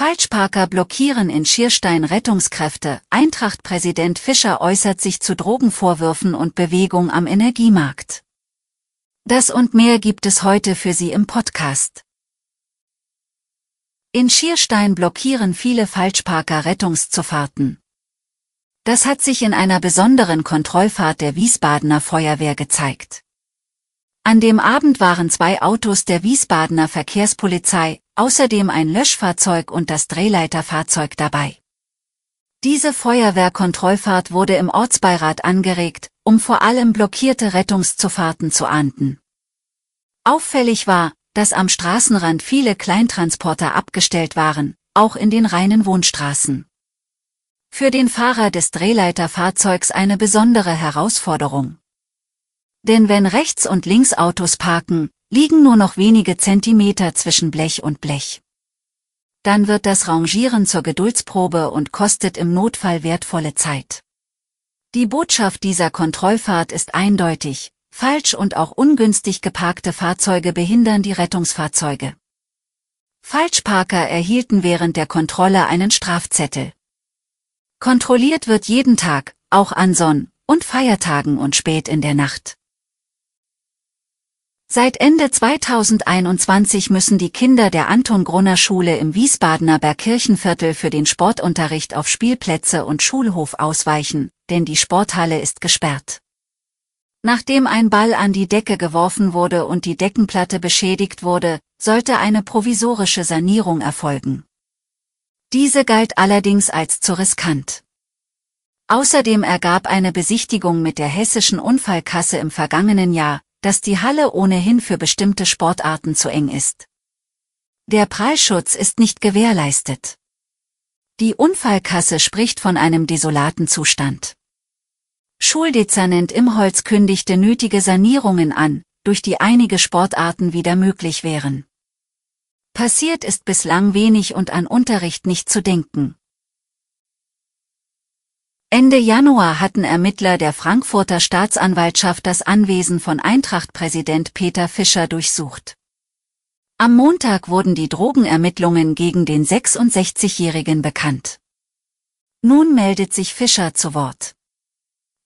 Falschparker blockieren in Schierstein Rettungskräfte. Eintracht-Präsident Fischer äußert sich zu Drogenvorwürfen und Bewegung am Energiemarkt. Das und mehr gibt es heute für Sie im Podcast. In Schierstein blockieren viele Falschparker Rettungszufahrten. Das hat sich in einer besonderen Kontrollfahrt der Wiesbadener Feuerwehr gezeigt. An dem Abend waren zwei Autos der Wiesbadener Verkehrspolizei, außerdem ein Löschfahrzeug und das Drehleiterfahrzeug dabei. Diese Feuerwehrkontrollfahrt wurde im Ortsbeirat angeregt, um vor allem blockierte Rettungszufahrten zu ahnden. Auffällig war, dass am Straßenrand viele Kleintransporter abgestellt waren, auch in den reinen Wohnstraßen. Für den Fahrer des Drehleiterfahrzeugs eine besondere Herausforderung. Denn wenn rechts und links Autos parken, liegen nur noch wenige Zentimeter zwischen Blech und Blech. Dann wird das Rangieren zur Geduldsprobe und kostet im Notfall wertvolle Zeit. Die Botschaft dieser Kontrollfahrt ist eindeutig, falsch und auch ungünstig geparkte Fahrzeuge behindern die Rettungsfahrzeuge. Falschparker erhielten während der Kontrolle einen Strafzettel. Kontrolliert wird jeden Tag, auch an Sonn- und Feiertagen und spät in der Nacht. Seit Ende 2021 müssen die Kinder der Anton-Grunner-Schule im Wiesbadener Bergkirchenviertel für den Sportunterricht auf Spielplätze und Schulhof ausweichen, denn die Sporthalle ist gesperrt. Nachdem ein Ball an die Decke geworfen wurde und die Deckenplatte beschädigt wurde, sollte eine provisorische Sanierung erfolgen. Diese galt allerdings als zu riskant. Außerdem ergab eine Besichtigung mit der hessischen Unfallkasse im vergangenen Jahr, dass die Halle ohnehin für bestimmte Sportarten zu eng ist. Der Prallschutz ist nicht gewährleistet. Die Unfallkasse spricht von einem desolaten Zustand. Schuldezernent Imholz kündigte nötige Sanierungen an, durch die einige Sportarten wieder möglich wären. Passiert ist bislang wenig und an Unterricht nicht zu denken. Ende Januar hatten Ermittler der Frankfurter Staatsanwaltschaft das Anwesen von Eintracht-Präsident Peter Fischer durchsucht. Am Montag wurden die Drogenermittlungen gegen den 66-Jährigen bekannt. Nun meldet sich Fischer zu Wort.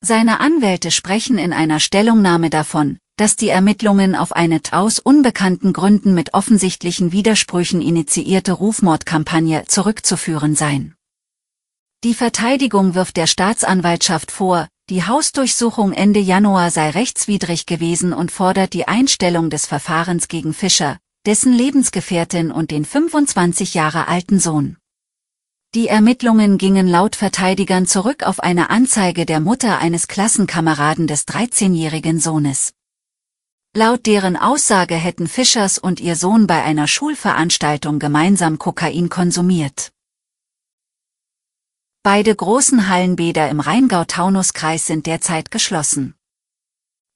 Seine Anwälte sprechen in einer Stellungnahme davon, dass die Ermittlungen auf eine aus unbekannten Gründen mit offensichtlichen Widersprüchen initiierte Rufmordkampagne zurückzuführen seien. Die Verteidigung wirft der Staatsanwaltschaft vor, die Hausdurchsuchung Ende Januar sei rechtswidrig gewesen und fordert die Einstellung des Verfahrens gegen Fischer, dessen Lebensgefährtin und den 25 Jahre alten Sohn. Die Ermittlungen gingen laut Verteidigern zurück auf eine Anzeige der Mutter eines Klassenkameraden des 13-jährigen Sohnes. Laut deren Aussage hätten Fischers und ihr Sohn bei einer Schulveranstaltung gemeinsam Kokain konsumiert. Beide großen Hallenbäder im Rheingau-Taunus-Kreis sind derzeit geschlossen.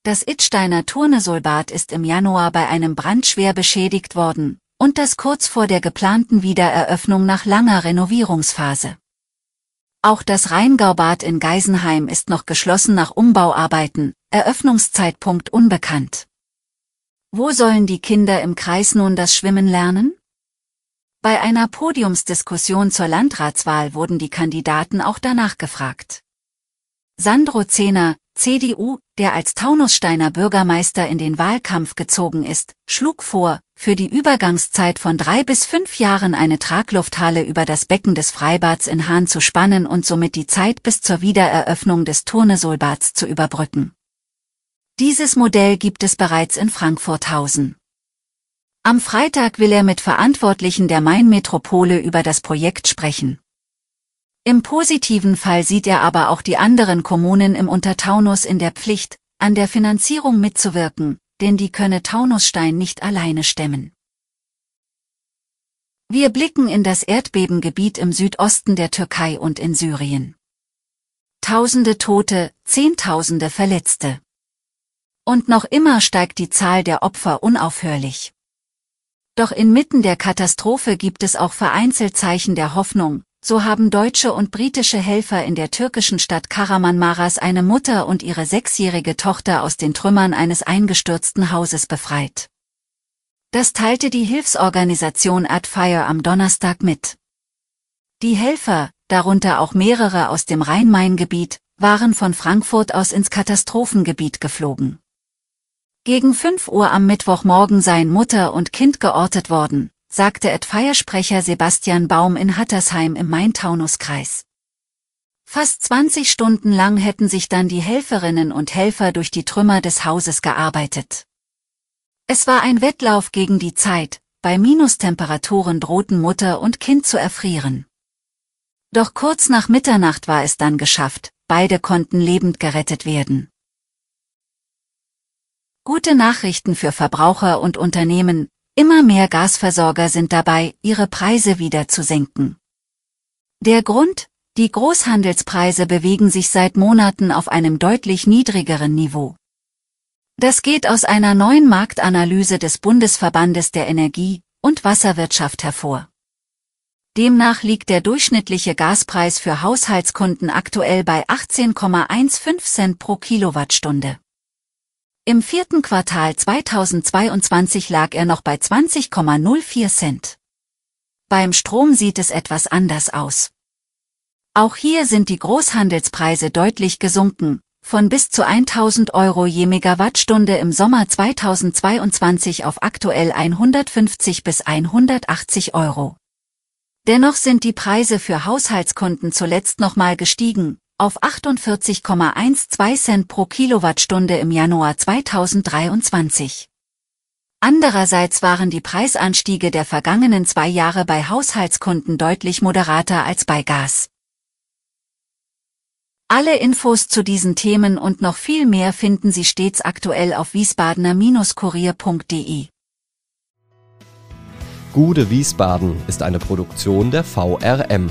Das Ittsteiner Turnesolbad ist im Januar bei einem Brand schwer beschädigt worden, und das kurz vor der geplanten Wiedereröffnung nach langer Renovierungsphase. Auch das Rheingaubad in Geisenheim ist noch geschlossen nach Umbauarbeiten, Eröffnungszeitpunkt unbekannt. Wo sollen die Kinder im Kreis nun das Schwimmen lernen? Bei einer Podiumsdiskussion zur Landratswahl wurden die Kandidaten auch danach gefragt. Sandro Zehner, CDU, der als Taunussteiner Bürgermeister in den Wahlkampf gezogen ist, schlug vor, für die Übergangszeit von drei bis fünf Jahren eine Traglufthalle über das Becken des Freibads in Hahn zu spannen und somit die Zeit bis zur Wiedereröffnung des Turnesolbads zu überbrücken. Dieses Modell gibt es bereits in Frankfurthausen. Am Freitag will er mit Verantwortlichen der Main-Metropole über das Projekt sprechen. Im positiven Fall sieht er aber auch die anderen Kommunen im Untertaunus in der Pflicht, an der Finanzierung mitzuwirken, denn die könne Taunusstein nicht alleine stemmen. Wir blicken in das Erdbebengebiet im Südosten der Türkei und in Syrien. Tausende Tote, Zehntausende Verletzte. Und noch immer steigt die Zahl der Opfer unaufhörlich. Doch inmitten der Katastrophe gibt es auch vereinzelt Zeichen der Hoffnung, so haben deutsche und britische Helfer in der türkischen Stadt Karamanmaras eine Mutter und ihre sechsjährige Tochter aus den Trümmern eines eingestürzten Hauses befreit. Das teilte die Hilfsorganisation AdFire am Donnerstag mit. Die Helfer, darunter auch mehrere aus dem Rhein-Main-Gebiet, waren von Frankfurt aus ins Katastrophengebiet geflogen. Gegen 5 Uhr am Mittwochmorgen seien Mutter und Kind geortet worden, sagte AdFire-Sprecher Sebastian Baum in Hattersheim im Main-Taunus-Kreis. Fast 20 Stunden lang hätten sich dann die Helferinnen und Helfer durch die Trümmer des Hauses gearbeitet. Es war ein Wettlauf gegen die Zeit, bei Minustemperaturen drohten Mutter und Kind zu erfrieren. Doch kurz nach Mitternacht war es dann geschafft, beide konnten lebend gerettet werden. Gute Nachrichten für Verbraucher und Unternehmen, immer mehr Gasversorger sind dabei, ihre Preise wieder zu senken. Der Grund? Die Großhandelspreise bewegen sich seit Monaten auf einem deutlich niedrigeren Niveau. Das geht aus einer neuen Marktanalyse des Bundesverbandes der Energie- und Wasserwirtschaft hervor. Demnach liegt der durchschnittliche Gaspreis für Haushaltskunden aktuell bei 18,15 Cent pro Kilowattstunde. Im vierten Quartal 2022 lag er noch bei 20,04 Cent. Beim Strom sieht es etwas anders aus. Auch hier sind die Großhandelspreise deutlich gesunken, von bis zu 1000 Euro je Megawattstunde im Sommer 2022 auf aktuell 150 bis 180 Euro. Dennoch sind die Preise für Haushaltskunden zuletzt nochmal gestiegen, auf 48,12 Cent pro Kilowattstunde im Januar 2023. Andererseits waren die Preisanstiege der vergangenen zwei Jahre bei Haushaltskunden deutlich moderater als bei Gas. Alle Infos zu diesen Themen und noch viel mehr finden Sie stets aktuell auf wiesbadener-kurier.de. Gude Wiesbaden ist eine Produktion der VRM